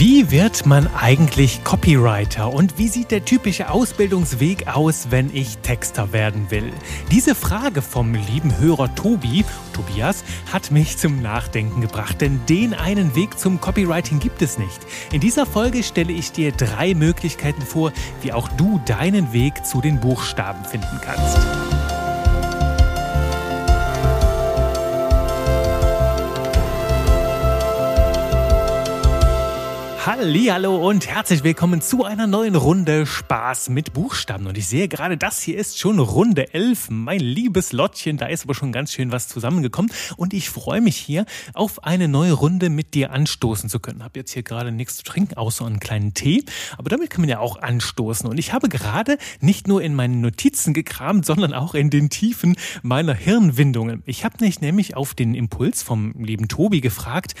Wie wird man eigentlich Copywriter und wie sieht der typische Ausbildungsweg aus, wenn ich Texter werden will? Diese Frage vom lieben Hörer Tobi, Tobias, hat mich zum Nachdenken gebracht, denn den einen Weg zum Copywriting gibt es nicht. In dieser Folge stelle ich dir drei Möglichkeiten vor, wie auch du deinen Weg zu den Buchstaben finden kannst. Hallo und herzlich willkommen zu einer neuen Runde Spaß mit Buchstaben. Und ich sehe gerade, das hier ist schon Runde 11. Mein liebes Lottchen, da ist aber schon ganz schön was zusammengekommen. Und ich freue mich hier auf eine neue Runde mit dir anstoßen zu können. Hab jetzt hier gerade nichts zu trinken, außer einen kleinen Tee. Aber damit kann man ja auch anstoßen. Und ich habe gerade nicht nur in meinen Notizen gekramt, sondern auch in den Tiefen meiner Hirnwindungen. Ich habe mich nämlich auf den Impuls vom lieben Tobi gefragt,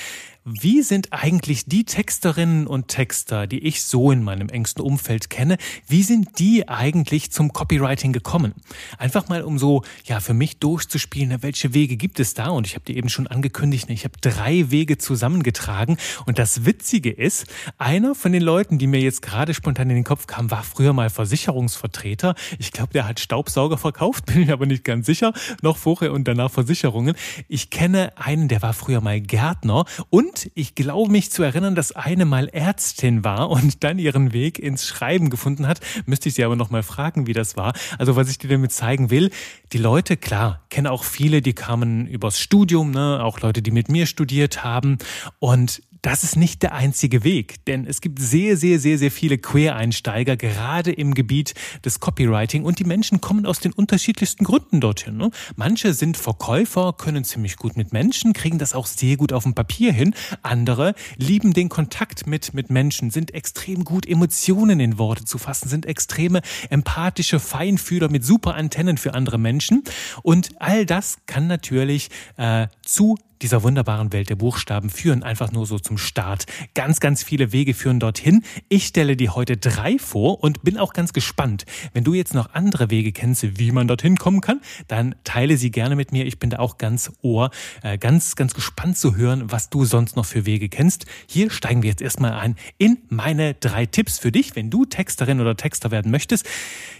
wie sind eigentlich die Texterinnen und Texter, die ich so in meinem engsten Umfeld kenne, wie sind die eigentlich zum Copywriting gekommen? Einfach mal, um so, ja, für mich durchzuspielen, welche Wege gibt es da? Und ich habe dir eben schon angekündigt, ich habe drei Wege zusammengetragen. Und das Witzige ist, einer von den Leuten, die mir jetzt gerade spontan in den Kopf kam, war früher mal Versicherungsvertreter. Ich glaube, der hat Staubsauger verkauft, bin ich aber nicht ganz sicher. Noch vorher und danach Versicherungen. Ich kenne einen, der war früher mal Gärtner und und ich glaube mich zu erinnern, dass eine mal Ärztin war und dann ihren Weg ins Schreiben gefunden hat. Müsste ich sie aber noch mal fragen, wie das war. Also was ich dir damit zeigen will, die Leute, klar, kenne auch viele, die kamen übers Studium, ne? auch Leute, die mit mir studiert haben. Und das ist nicht der einzige Weg, denn es gibt sehr, sehr, sehr, sehr viele Quereinsteiger, gerade im Gebiet des Copywriting und die Menschen kommen aus den unterschiedlichsten Gründen dorthin. Ne? Manche sind Verkäufer, können ziemlich gut mit Menschen, kriegen das auch sehr gut auf dem Papier hin. Andere lieben den Kontakt mit, mit Menschen, sind extrem gut, Emotionen in Worte zu fassen, sind extreme empathische Feinfühler mit super Antennen für andere Menschen. Und all das kann natürlich äh, zu dieser wunderbaren Welt der Buchstaben führen, einfach nur so zum Start. Ganz, ganz viele Wege führen dorthin. Ich stelle dir heute drei vor und bin auch ganz gespannt. Wenn du jetzt noch andere Wege kennst, wie man dorthin kommen kann, dann teile sie gerne mit mir. Ich bin da auch ganz ohr, äh, ganz, ganz gespannt zu hören, was du sonst noch für Wege kennst. Hier steigen wir jetzt erstmal ein in meine drei Tipps für dich, wenn du Texterin oder Texter werden möchtest.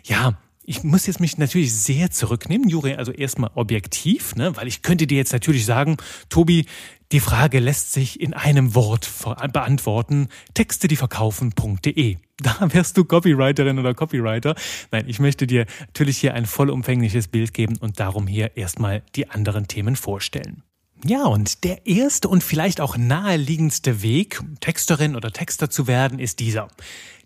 Ja, ich muss jetzt mich natürlich sehr zurücknehmen, Juri, also erstmal objektiv, ne, weil ich könnte dir jetzt natürlich sagen, Tobi, die Frage lässt sich in einem Wort beantworten. Texte, die verkaufen.de. Da wärst du Copywriterin oder Copywriter. Nein, ich möchte dir natürlich hier ein vollumfängliches Bild geben und darum hier erstmal die anderen Themen vorstellen. Ja, und der erste und vielleicht auch naheliegendste Weg, Texterin oder Texter zu werden, ist dieser.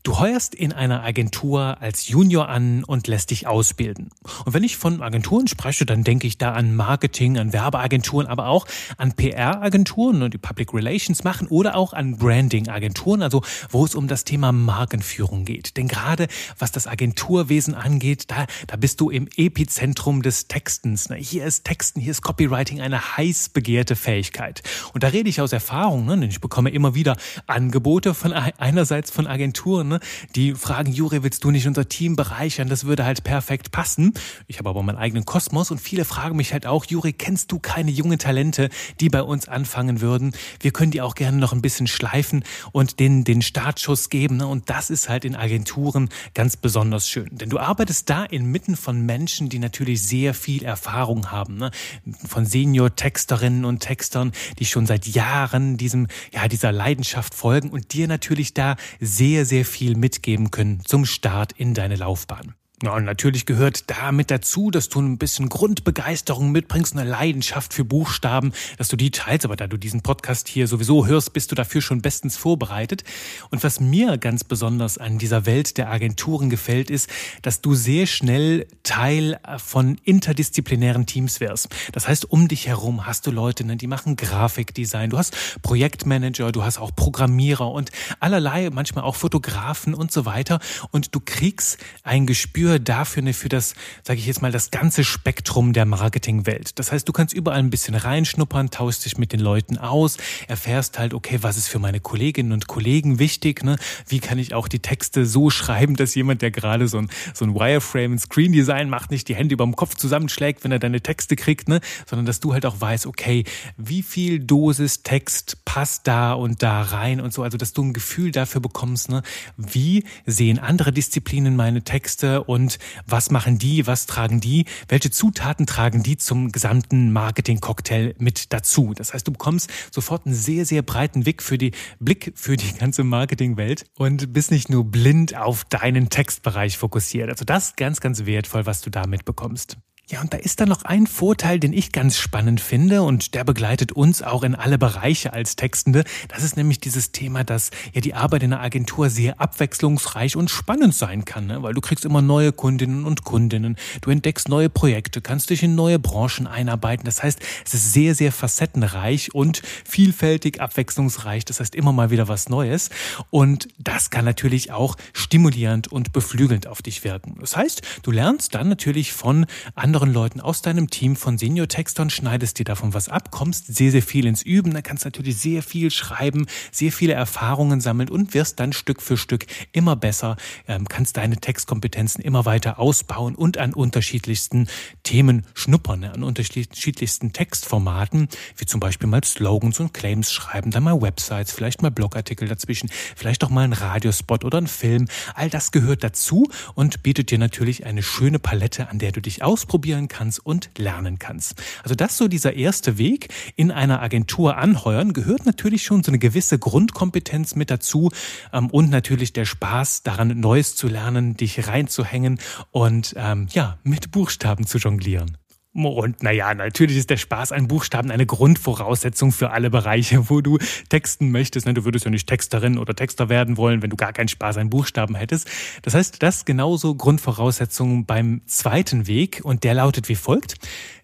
Du heuerst in einer Agentur als Junior an und lässt dich ausbilden. Und wenn ich von Agenturen spreche, dann denke ich da an Marketing, an Werbeagenturen, aber auch an PR-Agenturen, die Public Relations machen oder auch an Branding-Agenturen, also wo es um das Thema Markenführung geht. Denn gerade was das Agenturwesen angeht, da, da bist du im Epizentrum des Textens. Hier ist Texten, hier ist Copywriting eine heiß begehrte Fähigkeit. Und da rede ich aus Erfahrung, ne? denn ich bekomme immer wieder Angebote von einerseits von Agenturen, ne, die fragen, Juri, willst du nicht unser Team bereichern? Das würde halt perfekt passen. Ich habe aber meinen eigenen Kosmos und viele fragen mich halt auch, Juri, kennst du keine jungen Talente, die bei uns anfangen würden? Wir können die auch gerne noch ein bisschen schleifen und denen den Startschuss geben. Ne? Und das ist halt in Agenturen ganz besonders schön. Denn du arbeitest da inmitten von Menschen, die natürlich sehr viel Erfahrung haben. Ne? Von Senior-Texterinnen und Textern, die schon seit Jahren diesem, ja, dieser Leidenschaft folgen und dir natürlich da sehr, sehr viel viel mitgeben können zum Start in deine Laufbahn. Ja, und natürlich gehört damit dazu, dass du ein bisschen Grundbegeisterung mitbringst, eine Leidenschaft für Buchstaben, dass du die teilst. Aber da du diesen Podcast hier sowieso hörst, bist du dafür schon bestens vorbereitet. Und was mir ganz besonders an dieser Welt der Agenturen gefällt, ist, dass du sehr schnell Teil von interdisziplinären Teams wärst. Das heißt, um dich herum hast du Leute, ne, die machen Grafikdesign, du hast Projektmanager, du hast auch Programmierer und allerlei, manchmal auch Fotografen und so weiter. Und du kriegst ein Gespür Gespür dafür, ne, für das, sage ich jetzt mal, das ganze Spektrum der Marketingwelt. Das heißt, du kannst überall ein bisschen reinschnuppern, tauschst dich mit den Leuten aus, erfährst halt, okay, was ist für meine Kolleginnen und Kollegen wichtig, ne? Wie kann ich auch die Texte so schreiben, dass jemand, der gerade so ein, so ein Wireframe, ein Screen Design macht, nicht die Hände über dem Kopf zusammenschlägt, wenn er deine Texte kriegt, ne? Sondern dass du halt auch weißt, okay, wie viel Dosis Text passt da und da rein und so. Also, dass du ein Gefühl dafür bekommst, ne, wie sehen andere Disziplinen meine Texte und was machen die, was tragen die, welche Zutaten tragen die zum gesamten Marketing-Cocktail mit dazu. Das heißt, du bekommst sofort einen sehr, sehr breiten Blick für die, Blick für die ganze Marketingwelt und bist nicht nur blind auf deinen Textbereich fokussiert. Also das ist ganz, ganz wertvoll, was du da mitbekommst. Ja, und da ist dann noch ein Vorteil, den ich ganz spannend finde und der begleitet uns auch in alle Bereiche als Textende. Das ist nämlich dieses Thema, dass ja die Arbeit in einer Agentur sehr abwechslungsreich und spannend sein kann, ne? weil du kriegst immer neue Kundinnen und Kundinnen, du entdeckst neue Projekte, kannst dich in neue Branchen einarbeiten. Das heißt, es ist sehr, sehr facettenreich und vielfältig abwechslungsreich. Das heißt, immer mal wieder was Neues. Und das kann natürlich auch stimulierend und beflügelnd auf dich wirken. Das heißt, du lernst dann natürlich von anderen anderen Leuten aus deinem Team von Senior-Textern, schneidest dir davon was ab, kommst sehr, sehr viel ins Üben, dann kannst natürlich sehr viel schreiben, sehr viele Erfahrungen sammeln und wirst dann Stück für Stück immer besser, ähm, kannst deine Textkompetenzen immer weiter ausbauen und an unterschiedlichsten Themen schnuppern, ne, an unterschiedlichsten Textformaten, wie zum Beispiel mal Slogans und Claims schreiben, dann mal Websites, vielleicht mal Blogartikel dazwischen, vielleicht auch mal ein Radiospot oder ein Film. All das gehört dazu und bietet dir natürlich eine schöne Palette, an der du dich ausprobierst ausprobieren kannst und lernen kannst. Also das so dieser erste Weg in einer Agentur anheuern gehört natürlich schon so eine gewisse Grundkompetenz mit dazu ähm, und natürlich der Spaß daran Neues zu lernen, dich reinzuhängen und ähm, ja mit Buchstaben zu jonglieren. Und naja, natürlich ist der Spaß an Buchstaben eine Grundvoraussetzung für alle Bereiche, wo du texten möchtest. Ne, du würdest ja nicht Texterin oder Texter werden wollen, wenn du gar keinen Spaß an Buchstaben hättest. Das heißt, das genauso Grundvoraussetzung beim zweiten Weg und der lautet wie folgt.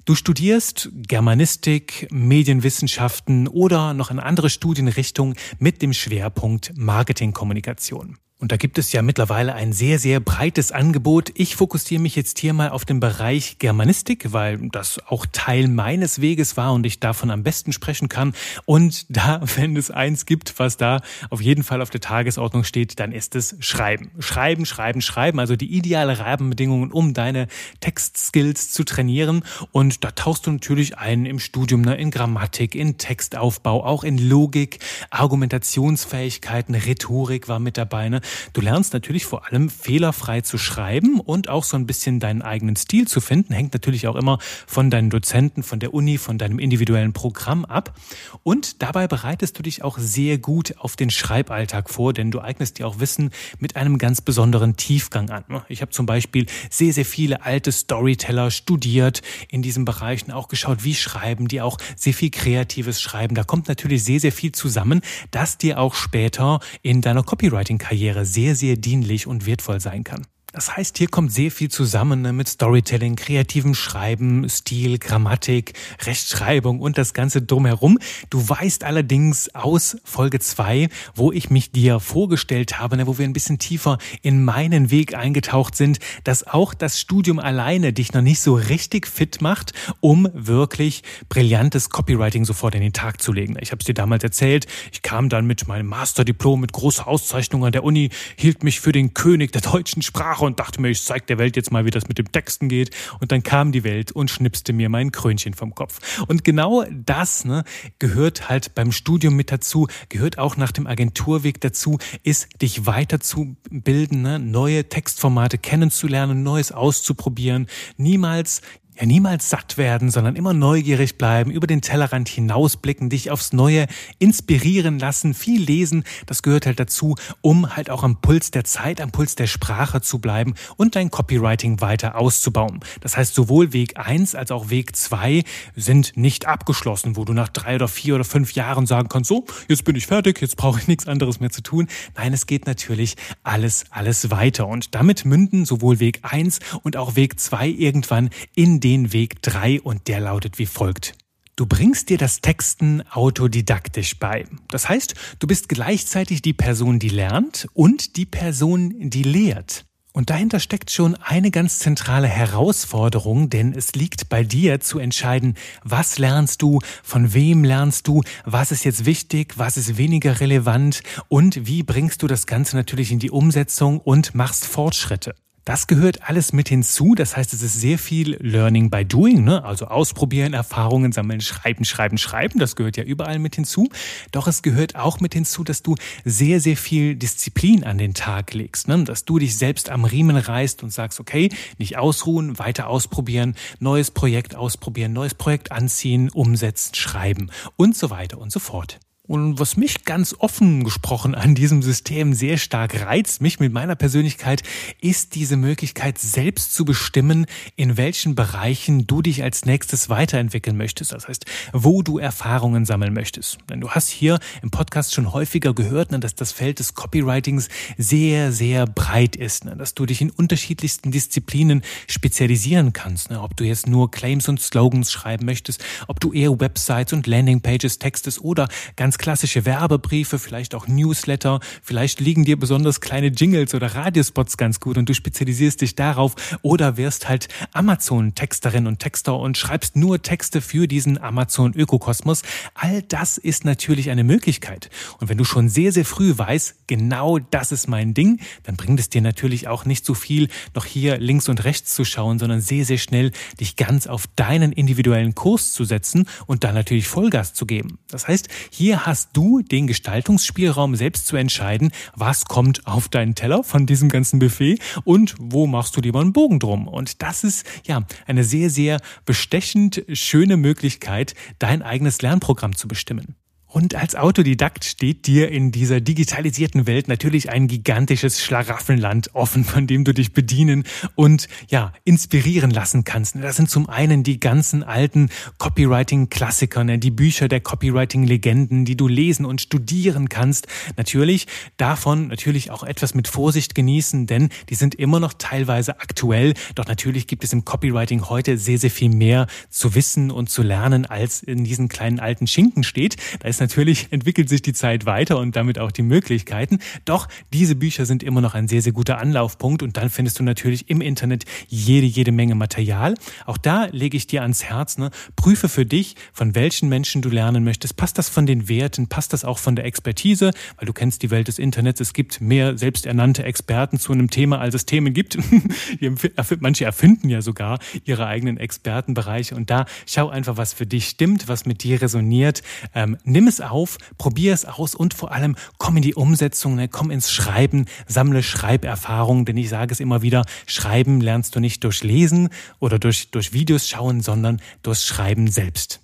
Du studierst Germanistik, Medienwissenschaften oder noch eine andere Studienrichtung mit dem Schwerpunkt Marketingkommunikation. Und da gibt es ja mittlerweile ein sehr, sehr breites Angebot. Ich fokussiere mich jetzt hier mal auf den Bereich Germanistik, weil das auch Teil meines Weges war und ich davon am besten sprechen kann. Und da, wenn es eins gibt, was da auf jeden Fall auf der Tagesordnung steht, dann ist es Schreiben. Schreiben, schreiben, schreiben. Also die ideale Rahmenbedingungen, um deine Textskills zu trainieren. Und da tauchst du natürlich ein im Studium, ne, in Grammatik, in Textaufbau, auch in Logik, Argumentationsfähigkeiten, Rhetorik war mit dabei. Ne? Du lernst natürlich vor allem fehlerfrei zu schreiben und auch so ein bisschen deinen eigenen Stil zu finden. Hängt natürlich auch immer von deinen Dozenten, von der Uni, von deinem individuellen Programm ab. Und dabei bereitest du dich auch sehr gut auf den Schreiballtag vor, denn du eignest dir auch Wissen mit einem ganz besonderen Tiefgang an. Ich habe zum Beispiel sehr, sehr viele alte Storyteller studiert in diesen Bereichen, auch geschaut, wie schreiben die auch sehr viel kreatives Schreiben. Da kommt natürlich sehr, sehr viel zusammen, das dir auch später in deiner Copywriting-Karriere sehr, sehr dienlich und wertvoll sein kann. Das heißt, hier kommt sehr viel zusammen ne, mit Storytelling, kreativem Schreiben, Stil, Grammatik, Rechtschreibung und das Ganze drumherum. Du weißt allerdings aus Folge zwei, wo ich mich dir vorgestellt habe, ne, wo wir ein bisschen tiefer in meinen Weg eingetaucht sind, dass auch das Studium alleine dich noch nicht so richtig fit macht, um wirklich brillantes Copywriting sofort in den Tag zu legen. Ich habe es dir damals erzählt. Ich kam dann mit meinem Masterdiplom mit großer Auszeichnung an der Uni, hielt mich für den König der deutschen Sprache Sprache und dachte mir, ich zeig der Welt jetzt mal, wie das mit dem Texten geht. Und dann kam die Welt und schnipste mir mein Krönchen vom Kopf. Und genau das ne, gehört halt beim Studium mit dazu, gehört auch nach dem Agenturweg dazu, ist dich weiterzubilden, ne, neue Textformate kennenzulernen, Neues auszuprobieren, niemals ja niemals satt werden, sondern immer neugierig bleiben, über den Tellerrand hinausblicken, dich aufs Neue inspirieren lassen, viel lesen, das gehört halt dazu, um halt auch am Puls der Zeit, am Puls der Sprache zu bleiben und dein Copywriting weiter auszubauen. Das heißt, sowohl Weg eins als auch Weg zwei sind nicht abgeschlossen, wo du nach drei oder vier oder fünf Jahren sagen kannst, so, jetzt bin ich fertig, jetzt brauche ich nichts anderes mehr zu tun. Nein, es geht natürlich alles, alles weiter und damit münden sowohl Weg eins und auch Weg zwei irgendwann in den den Weg 3 und der lautet wie folgt. Du bringst dir das Texten autodidaktisch bei. Das heißt, du bist gleichzeitig die Person, die lernt und die Person, die lehrt. Und dahinter steckt schon eine ganz zentrale Herausforderung, denn es liegt bei dir zu entscheiden, was lernst du, von wem lernst du, was ist jetzt wichtig, was ist weniger relevant und wie bringst du das Ganze natürlich in die Umsetzung und machst Fortschritte. Das gehört alles mit hinzu. Das heißt, es ist sehr viel Learning by Doing, ne? also ausprobieren, Erfahrungen sammeln, schreiben, schreiben, schreiben. Das gehört ja überall mit hinzu. Doch es gehört auch mit hinzu, dass du sehr, sehr viel Disziplin an den Tag legst. Ne? Dass du dich selbst am Riemen reißt und sagst, okay, nicht ausruhen, weiter ausprobieren, neues Projekt ausprobieren, neues Projekt anziehen, umsetzen, schreiben und so weiter und so fort. Und was mich ganz offen gesprochen an diesem System sehr stark reizt, mich mit meiner Persönlichkeit, ist diese Möglichkeit, selbst zu bestimmen, in welchen Bereichen du dich als nächstes weiterentwickeln möchtest. Das heißt, wo du Erfahrungen sammeln möchtest. Denn du hast hier im Podcast schon häufiger gehört, ne, dass das Feld des Copywritings sehr, sehr breit ist. Ne, dass du dich in unterschiedlichsten Disziplinen spezialisieren kannst. Ne, ob du jetzt nur Claims und Slogans schreiben möchtest, ob du eher Websites und Landingpages textest oder ganz klassische Werbebriefe, vielleicht auch Newsletter, vielleicht liegen dir besonders kleine Jingles oder Radiospots ganz gut und du spezialisierst dich darauf oder wirst halt Amazon-Texterin und Texter und schreibst nur Texte für diesen Amazon-Ökokosmos. All das ist natürlich eine Möglichkeit. Und wenn du schon sehr, sehr früh weißt, genau das ist mein Ding, dann bringt es dir natürlich auch nicht so viel, noch hier links und rechts zu schauen, sondern sehr, sehr schnell dich ganz auf deinen individuellen Kurs zu setzen und dann natürlich Vollgas zu geben. Das heißt, hier hast du den Gestaltungsspielraum selbst zu entscheiden, was kommt auf deinen Teller von diesem ganzen Buffet und wo machst du lieber einen Bogen drum. Und das ist ja eine sehr, sehr bestechend schöne Möglichkeit, dein eigenes Lernprogramm zu bestimmen. Und als Autodidakt steht dir in dieser digitalisierten Welt natürlich ein gigantisches Schlaraffenland offen, von dem du dich bedienen und ja, inspirieren lassen kannst. Das sind zum einen die ganzen alten Copywriting-Klassiker, ne, die Bücher der Copywriting-Legenden, die du lesen und studieren kannst. Natürlich davon natürlich auch etwas mit Vorsicht genießen, denn die sind immer noch teilweise aktuell. Doch natürlich gibt es im Copywriting heute sehr, sehr viel mehr zu wissen und zu lernen, als in diesen kleinen alten Schinken steht. Da ist natürlich entwickelt sich die Zeit weiter und damit auch die Möglichkeiten. Doch diese Bücher sind immer noch ein sehr, sehr guter Anlaufpunkt und dann findest du natürlich im Internet jede, jede Menge Material. Auch da lege ich dir ans Herz, ne? prüfe für dich, von welchen Menschen du lernen möchtest. Passt das von den Werten? Passt das auch von der Expertise? Weil du kennst die Welt des Internets. Es gibt mehr selbsternannte Experten zu einem Thema, als es Themen gibt. Manche erfinden ja sogar ihre eigenen Expertenbereiche und da schau einfach, was für dich stimmt, was mit dir resoniert. Ähm, nimm es auf, probier es aus und vor allem komm in die Umsetzung, ne? komm ins Schreiben, sammle Schreiberfahrung, denn ich sage es immer wieder, Schreiben lernst du nicht durch Lesen oder durch, durch Videos schauen, sondern durch Schreiben selbst.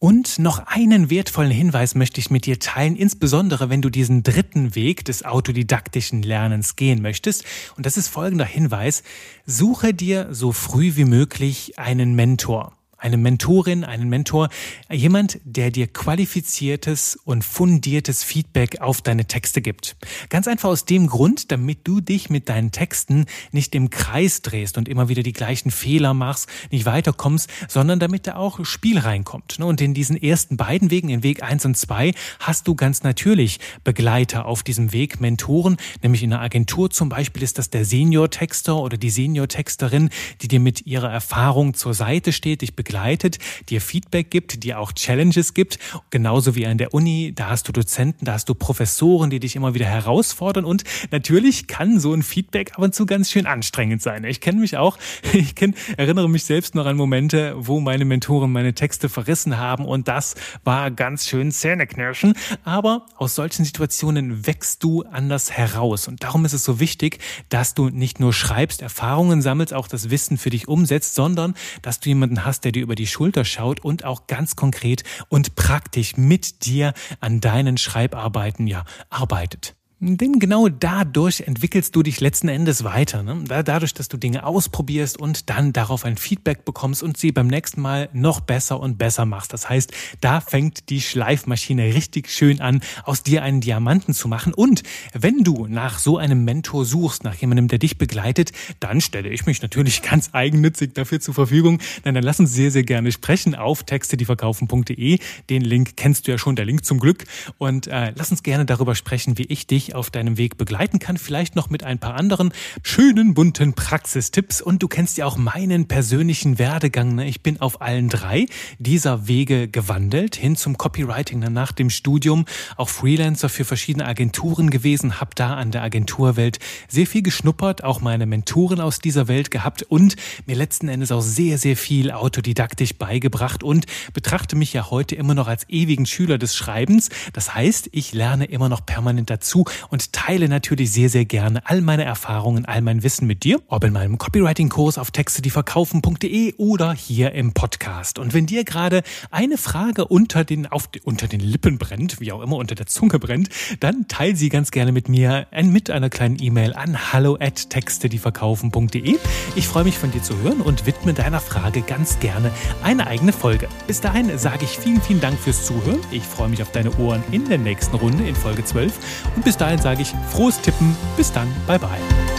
Und noch einen wertvollen Hinweis möchte ich mit dir teilen, insbesondere wenn du diesen dritten Weg des autodidaktischen Lernens gehen möchtest. Und das ist folgender Hinweis. Suche dir so früh wie möglich einen Mentor eine Mentorin, einen Mentor, jemand, der dir qualifiziertes und fundiertes Feedback auf deine Texte gibt. Ganz einfach aus dem Grund, damit du dich mit deinen Texten nicht im Kreis drehst und immer wieder die gleichen Fehler machst, nicht weiterkommst, sondern damit da auch Spiel reinkommt. Und in diesen ersten beiden Wegen, in Weg eins und zwei, hast du ganz natürlich Begleiter auf diesem Weg, Mentoren, nämlich in einer Agentur zum Beispiel ist das der Senior-Texter oder die Senior-Texterin, die dir mit ihrer Erfahrung zur Seite steht, dich begleitet, dir Feedback gibt, dir auch Challenges gibt, genauso wie an der Uni, da hast du Dozenten, da hast du Professoren, die dich immer wieder herausfordern. Und natürlich kann so ein Feedback ab und zu ganz schön anstrengend sein. Ich kenne mich auch, ich kenn, erinnere mich selbst noch an Momente, wo meine Mentoren meine Texte verrissen haben. Und das war ganz schön Zähneknirschen, aber aus solchen Situationen wächst du anders heraus. Und darum ist es so wichtig, dass du nicht nur schreibst, Erfahrungen sammelst, auch das Wissen für dich umsetzt, sondern dass du jemanden hast, der dir über die Schulter schaut und auch ganz konkret und praktisch mit dir an deinen Schreibarbeiten ja arbeitet. Denn genau dadurch entwickelst du dich letzten Endes weiter. Ne? Dadurch, dass du Dinge ausprobierst und dann darauf ein Feedback bekommst und sie beim nächsten Mal noch besser und besser machst. Das heißt, da fängt die Schleifmaschine richtig schön an, aus dir einen Diamanten zu machen. Und wenn du nach so einem Mentor suchst, nach jemandem, der dich begleitet, dann stelle ich mich natürlich ganz eigennützig dafür zur Verfügung. Denn dann lass uns sehr, sehr gerne sprechen auf textedieverkaufen.de. Den Link kennst du ja schon, der Link zum Glück. Und äh, lass uns gerne darüber sprechen, wie ich dich dich auf deinem Weg begleiten kann, vielleicht noch mit ein paar anderen schönen, bunten Praxistipps. Und du kennst ja auch meinen persönlichen Werdegang. Ne? Ich bin auf allen drei dieser Wege gewandelt, hin zum Copywriting ne? nach dem Studium, auch Freelancer für verschiedene Agenturen gewesen, habe da an der Agenturwelt sehr viel geschnuppert, auch meine Mentoren aus dieser Welt gehabt und mir letzten Endes auch sehr, sehr viel autodidaktisch beigebracht und betrachte mich ja heute immer noch als ewigen Schüler des Schreibens. Das heißt, ich lerne immer noch permanent dazu und teile natürlich sehr, sehr gerne all meine Erfahrungen, all mein Wissen mit dir, ob in meinem Copywriting-Kurs auf texte, die verkaufen.de oder hier im Podcast. Und wenn dir gerade eine Frage unter den, auf, unter den Lippen brennt, wie auch immer unter der Zunge brennt, dann teile sie ganz gerne mit mir mit einer kleinen E-Mail an hallo at texte, die verkaufen.de. Ich freue mich von dir zu hören und widme deiner Frage ganz gerne eine eigene Folge. Bis dahin sage ich vielen, vielen Dank fürs Zuhören. Ich freue mich auf deine Ohren in der nächsten Runde in Folge 12 und bis dahin sage ich frohes Tippen. Bis dann. Bye bye.